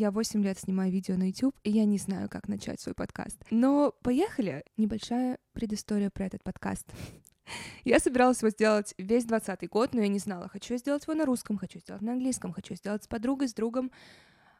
я 8 лет снимаю видео на YouTube, и я не знаю, как начать свой подкаст. Но поехали! Небольшая предыстория про этот подкаст. Я собиралась его сделать весь двадцатый год, но я не знала, хочу я сделать его на русском, хочу сделать на английском, хочу сделать с подругой, с другом,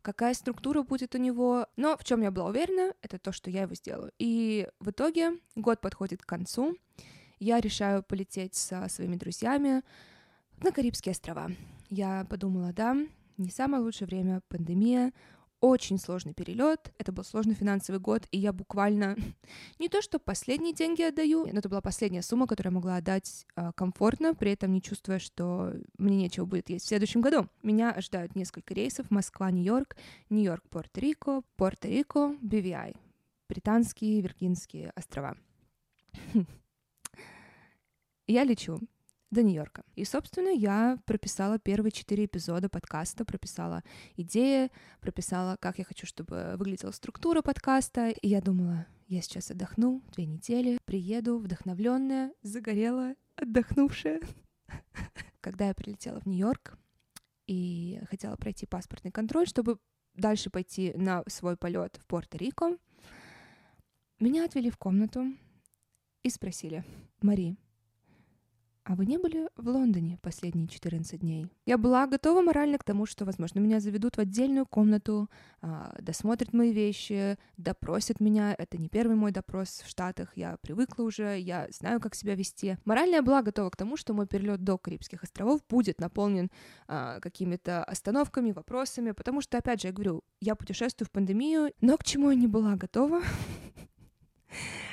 какая структура будет у него. Но в чем я была уверена, это то, что я его сделаю. И в итоге год подходит к концу. Я решаю полететь со своими друзьями на Карибские острова. Я подумала, да, не самое лучшее время, пандемия, очень сложный перелет, это был сложный финансовый год, и я буквально не то что последние деньги отдаю, но это была последняя сумма, которую я могла отдать э, комфортно, при этом не чувствуя, что мне нечего будет есть в следующем году. Меня ожидают несколько рейсов Москва-Нью-Йорк, Нью-Йорк-Порто-Рико, Порто-Рико, BVI, британские Виргинские острова. Я лечу до Нью-Йорка. И, собственно, я прописала первые четыре эпизода подкаста, прописала идеи, прописала, как я хочу, чтобы выглядела структура подкаста. И я думала, я сейчас отдохну две недели, приеду вдохновленная, загорелая, отдохнувшая. Когда я прилетела в Нью-Йорк и хотела пройти паспортный контроль, чтобы дальше пойти на свой полет в Пуэрто-Рико, меня отвели в комнату и спросили, Мари, а вы не были в Лондоне последние 14 дней? Я была готова морально к тому, что, возможно, меня заведут в отдельную комнату, а, досмотрят мои вещи, допросят меня. Это не первый мой допрос в Штатах, я привыкла уже, я знаю, как себя вести. Морально я была готова к тому, что мой перелет до Карибских островов будет наполнен а, какими-то остановками, вопросами, потому что, опять же, я говорю, я путешествую в пандемию, но к чему я не была готова?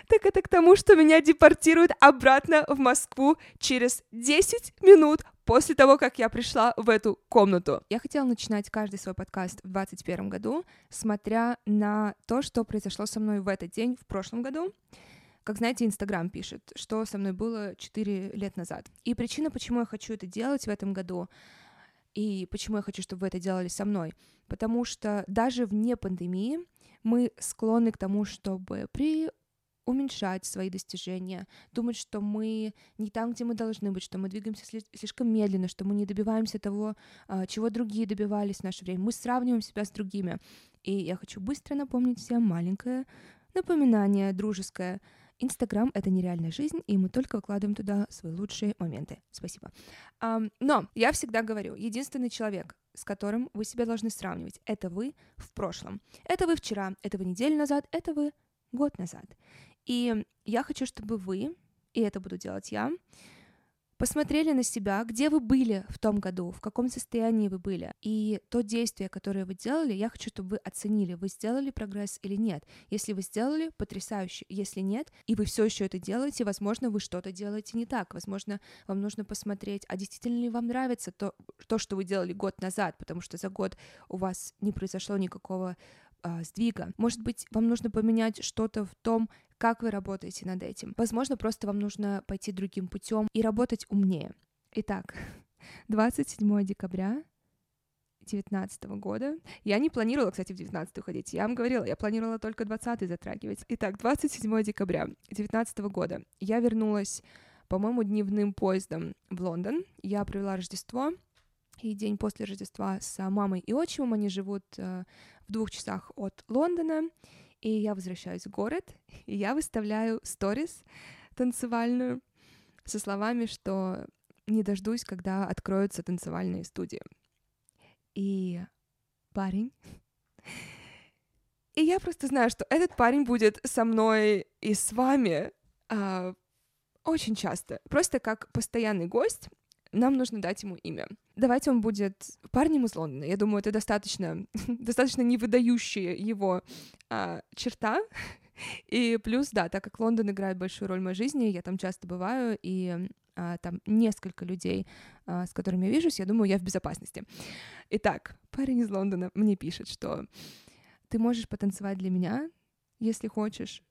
так это к тому, что меня депортируют обратно в Москву через 10 минут после того, как я пришла в эту комнату. Я хотела начинать каждый свой подкаст в 2021 году, смотря на то, что произошло со мной в этот день в прошлом году. Как знаете, Инстаграм пишет, что со мной было 4 лет назад. И причина, почему я хочу это делать в этом году, и почему я хочу, чтобы вы это делали со мной, потому что даже вне пандемии мы склонны к тому, чтобы при уменьшать свои достижения, думать, что мы не там, где мы должны быть, что мы двигаемся слишком медленно, что мы не добиваемся того, а, чего другие добивались в наше время. Мы сравниваем себя с другими. И я хочу быстро напомнить всем маленькое напоминание дружеское. Инстаграм — это нереальная жизнь, и мы только выкладываем туда свои лучшие моменты. Спасибо. Но я всегда говорю, единственный человек, с которым вы себя должны сравнивать, это вы в прошлом. Это вы вчера, это вы неделю назад, это вы год назад. И я хочу, чтобы вы, и это буду делать я, посмотрели на себя, где вы были в том году, в каком состоянии вы были. И то действие, которое вы делали, я хочу, чтобы вы оценили, вы сделали прогресс или нет. Если вы сделали, потрясающе. Если нет, и вы все еще это делаете, возможно, вы что-то делаете не так. Возможно, вам нужно посмотреть, а действительно ли вам нравится то, то что вы делали год назад, потому что за год у вас не произошло никакого а, сдвига. Может быть, вам нужно поменять что-то в том, как вы работаете над этим. Возможно, просто вам нужно пойти другим путем и работать умнее. Итак, 27 декабря 2019 года. Я не планировала, кстати, в 19 уходить. Я вам говорила, я планировала только 20 затрагивать. Итак, 27 декабря 2019 года я вернулась, по-моему, дневным поездом в Лондон. Я провела Рождество и день после Рождества с мамой и отчимом. Они живут э, в двух часах от Лондона. И я возвращаюсь в город, и я выставляю сторис танцевальную со словами, что не дождусь, когда откроются танцевальные студии. И парень... И я просто знаю, что этот парень будет со мной и с вами а, очень часто. Просто как постоянный гость нам нужно дать ему имя. Давайте он будет парнем из Лондона. Я думаю, это достаточно, достаточно невыдающая его а, черта. И плюс, да, так как Лондон играет большую роль в моей жизни, я там часто бываю, и а, там несколько людей, а, с которыми я вижусь, я думаю, я в безопасности. Итак, парень из Лондона мне пишет, что ты можешь потанцевать для меня, если хочешь,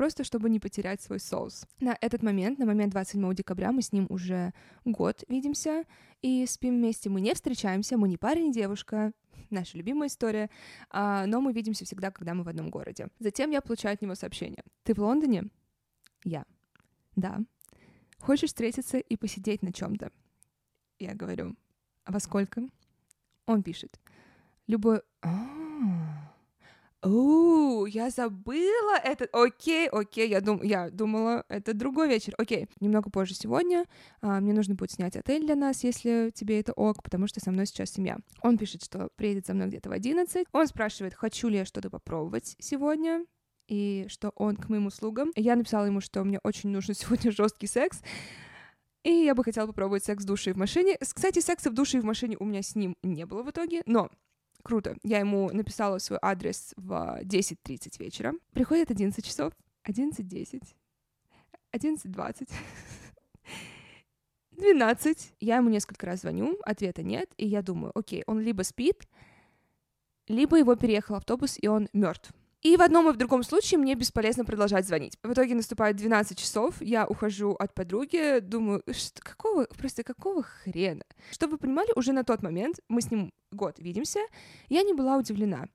просто чтобы не потерять свой соус. На этот момент, на момент 27 декабря, мы с ним уже год видимся и спим вместе. Мы не встречаемся, мы не парень и девушка, наша любимая история, а, но мы видимся всегда, когда мы в одном городе. Затем я получаю от него сообщение. «Ты в Лондоне?» «Я». «Да». «Хочешь встретиться и посидеть на чем то Я говорю, «А во сколько?» Он пишет, «Любой...» я забыла это. Окей, окей, я, дум... я думала, это другой вечер. Окей, немного позже сегодня а, мне нужно будет снять отель для нас, если тебе это ок, потому что со мной сейчас семья. Он пишет, что приедет за мной где-то в 11. Он спрашивает, хочу ли я что-то попробовать сегодня и что он к моим услугам. Я написала ему, что мне очень нужен сегодня жесткий секс, и я бы хотела попробовать секс в душе и в машине. Кстати, секса в душе и в машине у меня с ним не было в итоге, но круто. Я ему написала свой адрес в 10.30 вечера. Приходит 11 часов, 11.10, 11.20, 12. Я ему несколько раз звоню, ответа нет, и я думаю, окей, он либо спит, либо его переехал автобус, и он мертв. И в одном и в другом случае мне бесполезно продолжать звонить. В итоге наступает 12 часов, я ухожу от подруги, думаю, что, какого, просто какого хрена? Чтобы вы понимали, уже на тот момент, мы с ним год видимся, я не была удивлена.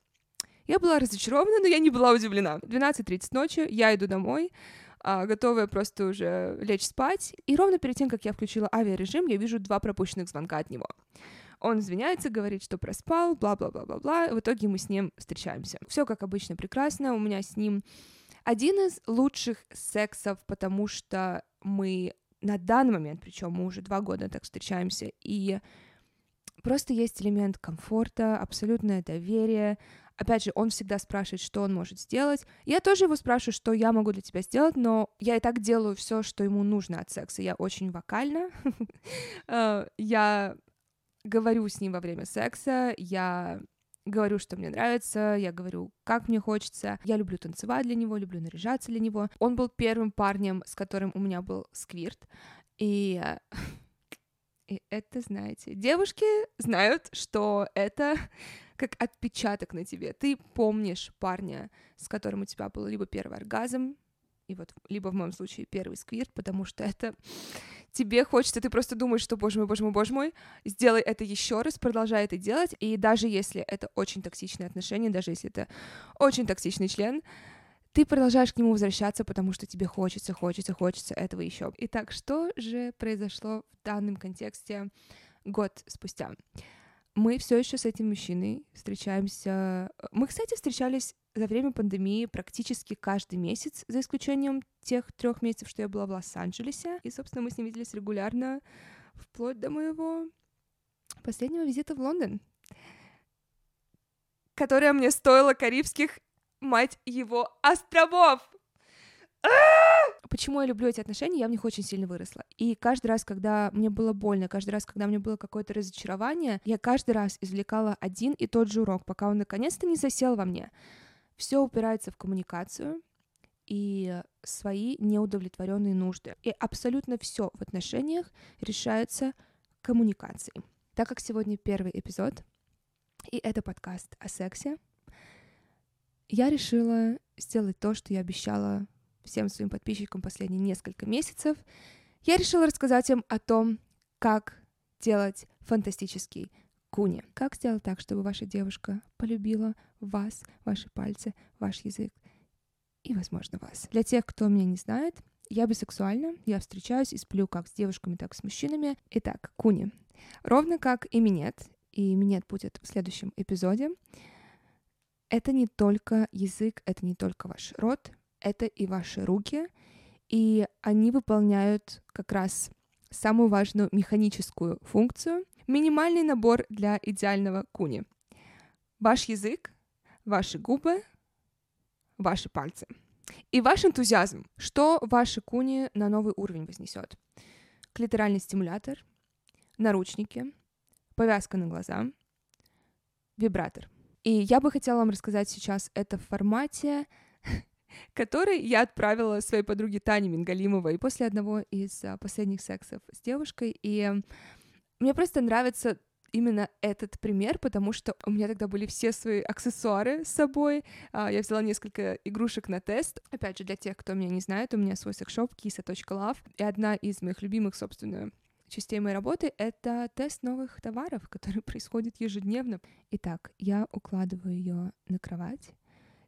Я была разочарована, но я не была удивлена. 12.30 ночи, я иду домой, а, готовая просто уже лечь спать, и ровно перед тем, как я включила авиарежим, я вижу два пропущенных звонка от него. Он извиняется, говорит, что проспал, бла-бла-бла-бла-бла. В итоге мы с ним встречаемся. Все как обычно прекрасно. У меня с ним один из лучших сексов, потому что мы на данный момент, причем мы уже два года так встречаемся, и просто есть элемент комфорта, абсолютное доверие. Опять же, он всегда спрашивает, что он может сделать. Я тоже его спрашиваю, что я могу для тебя сделать, но я и так делаю все, что ему нужно от секса. Я очень вокальна. Э, я говорю с ним во время секса, я говорю, что мне нравится, я говорю, как мне хочется. Я люблю танцевать для него, люблю наряжаться для него. Он был первым парнем, с которым у меня был сквирт. И, и это, знаете, девушки знают, что это как отпечаток на тебе. Ты помнишь парня, с которым у тебя был либо первый оргазм, и вот либо в моем случае первый сквирт, потому что это тебе хочется, ты просто думаешь, что, боже мой, боже мой, боже мой, сделай это еще раз, продолжай это делать, и даже если это очень токсичные отношения, даже если это очень токсичный член, ты продолжаешь к нему возвращаться, потому что тебе хочется, хочется, хочется этого еще. Итак, что же произошло в данном контексте год спустя? Мы все еще с этим мужчиной встречаемся. Мы, кстати, встречались за время пандемии практически каждый месяц, за исключением тех трех месяцев, что я была в Лос-Анджелесе. И, собственно, мы с ним виделись регулярно, вплоть до моего последнего визита в Лондон, которая мне стоила карибских, мать его, островов. Почему я люблю эти отношения? Я в них очень сильно выросла. И каждый раз, когда мне было больно, каждый раз, когда мне было какое-то разочарование, я каждый раз извлекала один и тот же урок, пока он наконец-то не засел во мне. Все упирается в коммуникацию и свои неудовлетворенные нужды. И абсолютно все в отношениях решается коммуникацией. Так как сегодня первый эпизод, и это подкаст о сексе, я решила сделать то, что я обещала всем своим подписчикам последние несколько месяцев, я решила рассказать им о том, как делать фантастический куни. Как сделать так, чтобы ваша девушка полюбила вас, ваши пальцы, ваш язык и, возможно, вас. Для тех, кто меня не знает, я бисексуальна, я встречаюсь и сплю как с девушками, так и с мужчинами. Итак, куни. Ровно как и минет, и минет будет в следующем эпизоде, это не только язык, это не только ваш рот, это и ваши руки, и они выполняют как раз самую важную механическую функцию, минимальный набор для идеального куни. Ваш язык, ваши губы, ваши пальцы. И ваш энтузиазм, что ваши куни на новый уровень вознесет. Клиторальный стимулятор, наручники, повязка на глаза, вибратор. И я бы хотела вам рассказать сейчас это в формате который я отправила своей подруге Тане Мингалимовой после одного из а, последних сексов с девушкой. И мне просто нравится именно этот пример, потому что у меня тогда были все свои аксессуары с собой. А, я взяла несколько игрушек на тест. Опять же, для тех, кто меня не знает, у меня свой секшоп kisa.love. И одна из моих любимых, собственно, частей моей работы — это тест новых товаров, который происходит ежедневно. Итак, я укладываю ее на кровать,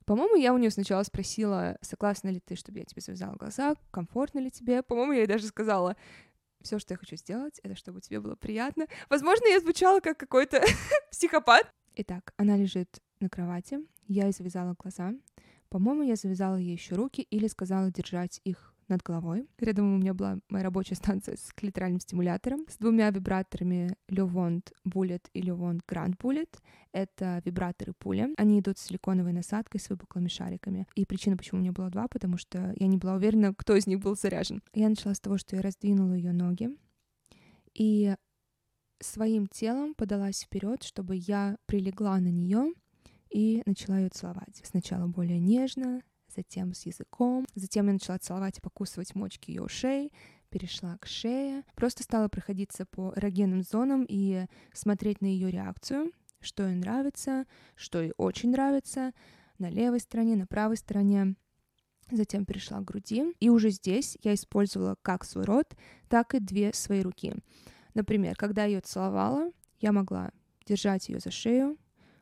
по-моему, я у нее сначала спросила, согласна ли ты, чтобы я тебе завязала глаза, комфортно ли тебе. По-моему, я ей даже сказала, все, что я хочу сделать, это чтобы тебе было приятно. Возможно, я звучала как какой-то психопат. Итак, она лежит на кровати, я ей завязала глаза, По-моему, я завязала ей еще руки или сказала держать их над головой. Рядом у меня была моя рабочая станция с клиторальным стимулятором, с двумя вибраторами Levont Bullet и Levont Grand Bullet. Это вибраторы пуля. Они идут с силиконовой насадкой с выпуклыми шариками. И причина, почему у меня было два, потому что я не была уверена, кто из них был заряжен. Я начала с того, что я раздвинула ее ноги и своим телом подалась вперед, чтобы я прилегла на нее и начала ее целовать. Сначала более нежно, затем с языком. Затем я начала целовать и покусывать мочки ее ушей, перешла к шее. Просто стала проходиться по эрогенным зонам и смотреть на ее реакцию, что ей нравится, что ей очень нравится, на левой стороне, на правой стороне. Затем перешла к груди, и уже здесь я использовала как свой рот, так и две свои руки. Например, когда я ее целовала, я могла держать ее за шею,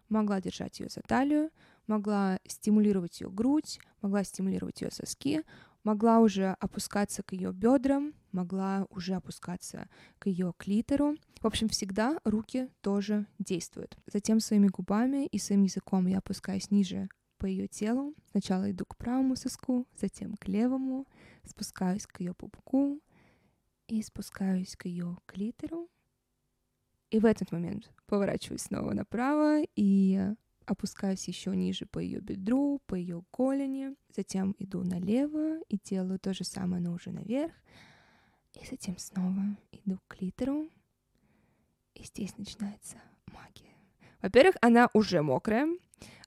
могла держать ее за талию, могла стимулировать ее грудь, могла стимулировать ее соски, могла уже опускаться к ее бедрам, могла уже опускаться к ее клитору. В общем, всегда руки тоже действуют. Затем своими губами и своим языком я опускаюсь ниже по ее телу. Сначала иду к правому соску, затем к левому, спускаюсь к ее пупку и спускаюсь к ее клитору. И в этот момент поворачиваюсь снова направо и опускаюсь еще ниже по ее бедру, по ее голени, затем иду налево и делаю то же самое, но уже наверх, и затем снова иду к клитору, и здесь начинается магия. Во-первых, она уже мокрая,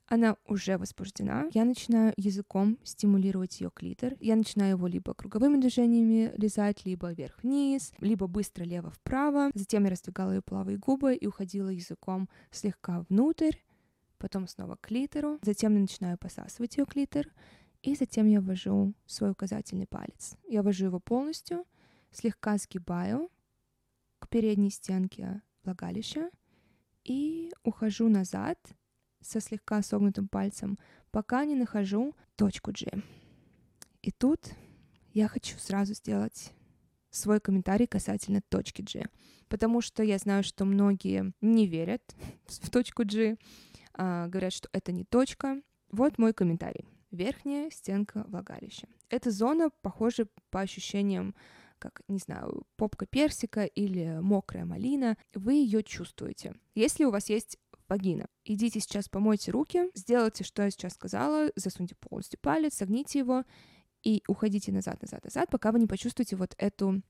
она уже возбуждена. Я начинаю языком стимулировать ее клитор. Я начинаю его либо круговыми движениями лизать, либо вверх-вниз, либо быстро лево-вправо. Затем я раздвигала ее половые губы и уходила языком слегка внутрь, потом снова к клитору, затем начинаю посасывать ее клитор, и затем я ввожу свой указательный палец. Я ввожу его полностью, слегка сгибаю к передней стенке влагалища и ухожу назад со слегка согнутым пальцем, пока не нахожу точку G. И тут я хочу сразу сделать свой комментарий касательно точки G, потому что я знаю, что многие не верят в точку G, а, говорят, что это не точка. Вот мой комментарий. Верхняя стенка влагалища. Эта зона похожа по ощущениям как, не знаю, попка персика или мокрая малина, вы ее чувствуете. Если у вас есть вагина. Идите сейчас помойте руки, сделайте, что я сейчас сказала, засуньте полностью палец, согните его и уходите назад, назад, назад, пока вы не почувствуете вот эту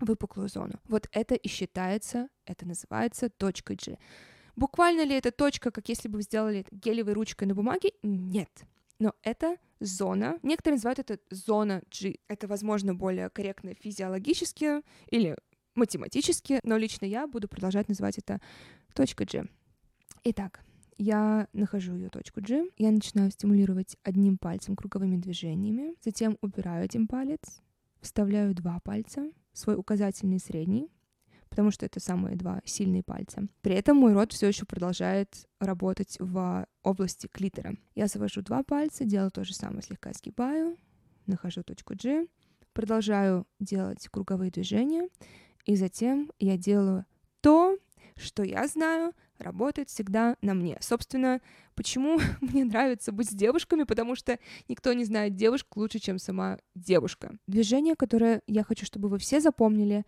выпуклую зону. Вот это и считается, это называется точкой G. Буквально ли это точка, как если бы вы сделали гелевой ручкой на бумаге? Нет. Но это зона. Некоторые называют это зона G. Это, возможно, более корректно физиологически или математически, но лично я буду продолжать называть это точка G. Итак, я нахожу ее точку G, я начинаю стимулировать одним пальцем круговыми движениями, затем убираю один палец, вставляю два пальца, свой указательный и средний, потому что это самые два сильные пальца. При этом мой рот все еще продолжает работать в области клитора. Я завожу два пальца, делаю то же самое, слегка сгибаю, нахожу точку G, продолжаю делать круговые движения, и затем я делаю то, что я знаю, работает всегда на мне. Собственно, почему мне нравится быть с девушками, потому что никто не знает девушку лучше, чем сама девушка. Движение, которое я хочу, чтобы вы все запомнили,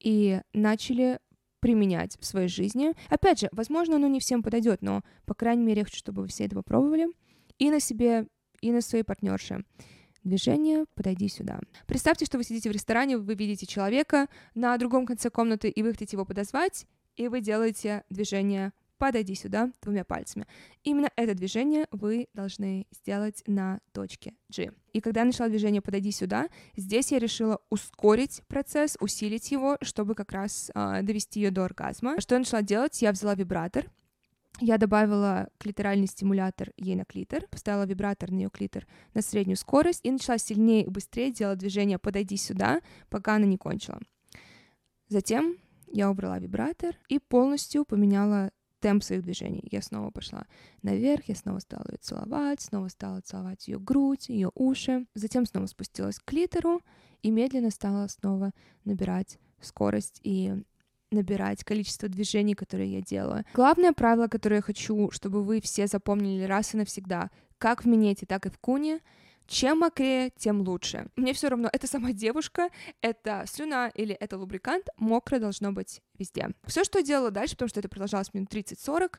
и начали применять в своей жизни. Опять же, возможно, оно не всем подойдет, но, по крайней мере, я хочу, чтобы вы все это попробовали и на себе, и на своей партнерше. Движение «подойди сюда». Представьте, что вы сидите в ресторане, вы видите человека на другом конце комнаты, и вы хотите его подозвать, и вы делаете движение подойди сюда двумя пальцами. Именно это движение вы должны сделать на точке G. И когда я начала движение «подойди сюда», здесь я решила ускорить процесс, усилить его, чтобы как раз э, довести ее до оргазма. Что я начала делать? Я взяла вибратор, я добавила клиторальный стимулятор ей на клитор, поставила вибратор на ее клитор на среднюю скорость и начала сильнее и быстрее делать движение «подойди сюда», пока она не кончила. Затем я убрала вибратор и полностью поменяла темп своих движений. Я снова пошла наверх, я снова стала ее целовать, снова стала целовать ее грудь, ее уши, затем снова спустилась к клитору и медленно стала снова набирать скорость и набирать количество движений, которые я делаю. Главное правило, которое я хочу, чтобы вы все запомнили раз и навсегда, как в минете, так и в куне, чем мокрее, тем лучше. Мне все равно, это сама девушка, это слюна или это лубрикант, мокрое должно быть везде. Все, что я делала дальше, потому что это продолжалось минут 30-40,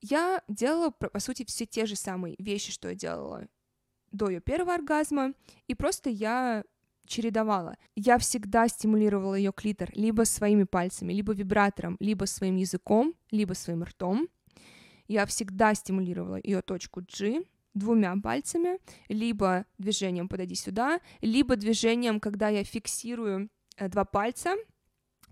я делала, по сути, все те же самые вещи, что я делала до ее первого оргазма, и просто я чередовала. Я всегда стимулировала ее клитор либо своими пальцами, либо вибратором, либо своим языком, либо своим ртом. Я всегда стимулировала ее точку G двумя пальцами, либо движением подойди сюда, либо движением, когда я фиксирую э, два пальца,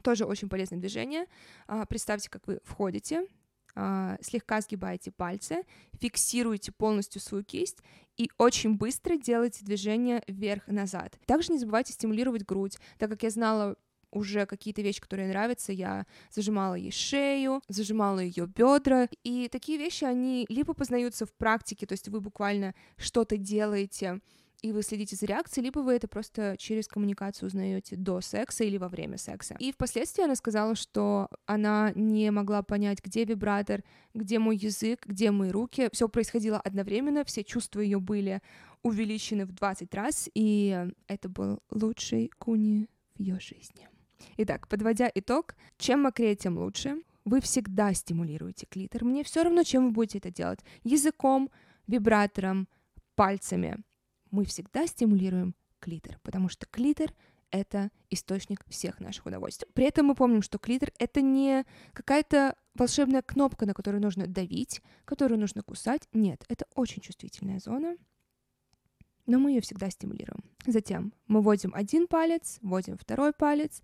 тоже очень полезное движение. А, представьте, как вы входите, а, слегка сгибаете пальцы, фиксируете полностью свою кисть и очень быстро делаете движение вверх-назад. Также не забывайте стимулировать грудь, так как я знала уже какие-то вещи, которые нравятся, я зажимала ей шею, зажимала ее бедра. И такие вещи, они либо познаются в практике, то есть вы буквально что-то делаете, и вы следите за реакцией, либо вы это просто через коммуникацию узнаете до секса или во время секса. И впоследствии она сказала, что она не могла понять, где вибратор, где мой язык, где мои руки. Все происходило одновременно, все чувства ее были увеличены в 20 раз, и это был лучший куни в ее жизни. Итак, подводя итог, чем мокрее, тем лучше. Вы всегда стимулируете клитор. Мне все равно, чем вы будете это делать. Языком, вибратором, пальцами. Мы всегда стимулируем клитор, потому что клитор — это источник всех наших удовольствий. При этом мы помним, что клитор — это не какая-то волшебная кнопка, на которую нужно давить, которую нужно кусать. Нет, это очень чувствительная зона, но мы ее всегда стимулируем. Затем мы вводим один палец, вводим второй палец,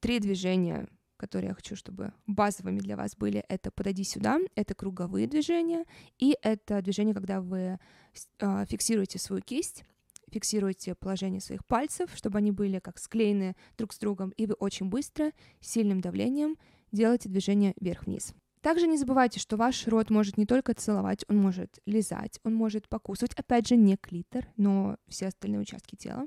три движения, которые я хочу, чтобы базовыми для вас были, это «подойди сюда», это круговые движения, и это движение, когда вы э, фиксируете свою кисть, фиксируете положение своих пальцев, чтобы они были как склеены друг с другом, и вы очень быстро, сильным давлением делаете движение вверх-вниз. Также не забывайте, что ваш рот может не только целовать, он может лизать, он может покусывать, опять же, не клитор, но все остальные участки тела.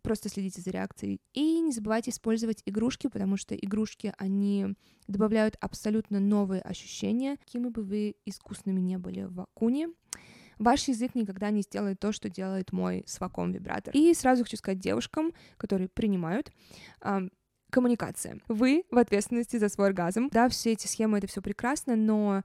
Просто следите за реакцией. И не забывайте использовать игрушки, потому что игрушки, они добавляют абсолютно новые ощущения, какими бы вы искусными не были в куне. Ваш язык никогда не сделает то, что делает мой сваком вибратор. И сразу хочу сказать девушкам, которые принимают, коммуникация. Вы в ответственности за свой оргазм. Да, все эти схемы, это все прекрасно, но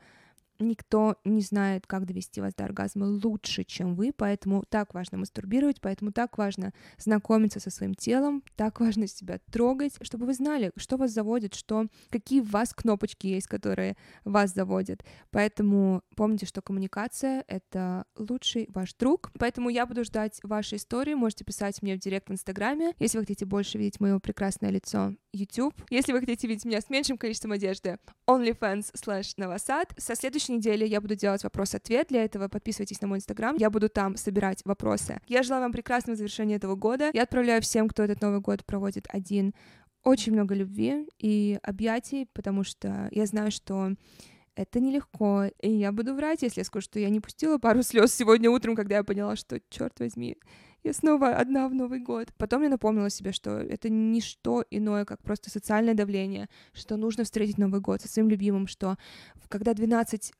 никто не знает, как довести вас до оргазма лучше, чем вы, поэтому так важно мастурбировать, поэтому так важно знакомиться со своим телом, так важно себя трогать, чтобы вы знали, что вас заводит, что какие в вас кнопочки есть, которые вас заводят. Поэтому помните, что коммуникация — это лучший ваш друг. Поэтому я буду ждать вашей истории. Можете писать мне в директ в Инстаграме, если вы хотите больше видеть мое прекрасное лицо YouTube. Если вы хотите видеть меня с меньшим количеством одежды, OnlyFans slash Новосад. Со следующей недели я буду делать вопрос-ответ. Для этого подписывайтесь на мой Инстаграм. Я буду там собирать вопросы. Я желаю вам прекрасного завершения этого года. Я отправляю всем, кто этот Новый год проводит один, очень много любви и объятий, потому что я знаю, что это нелегко. И я буду врать, если я скажу, что я не пустила пару слез сегодня утром, когда я поняла, что, черт возьми, я снова одна в Новый год. Потом я напомнила себе, что это не что иное, как просто социальное давление, что нужно встретить Новый год со своим любимым, что когда 12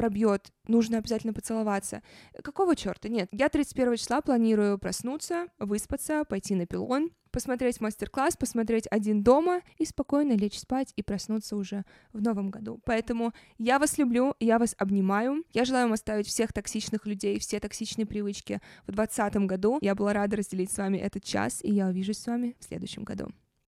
пробьет, нужно обязательно поцеловаться. Какого черта? Нет, я 31 числа планирую проснуться, выспаться, пойти на пилон, посмотреть мастер-класс, посмотреть один дома и спокойно лечь спать и проснуться уже в новом году. Поэтому я вас люблю, я вас обнимаю. Я желаю вам оставить всех токсичных людей, все токсичные привычки в 2020 году. Я была рада разделить с вами этот час, и я увижусь с вами в следующем году.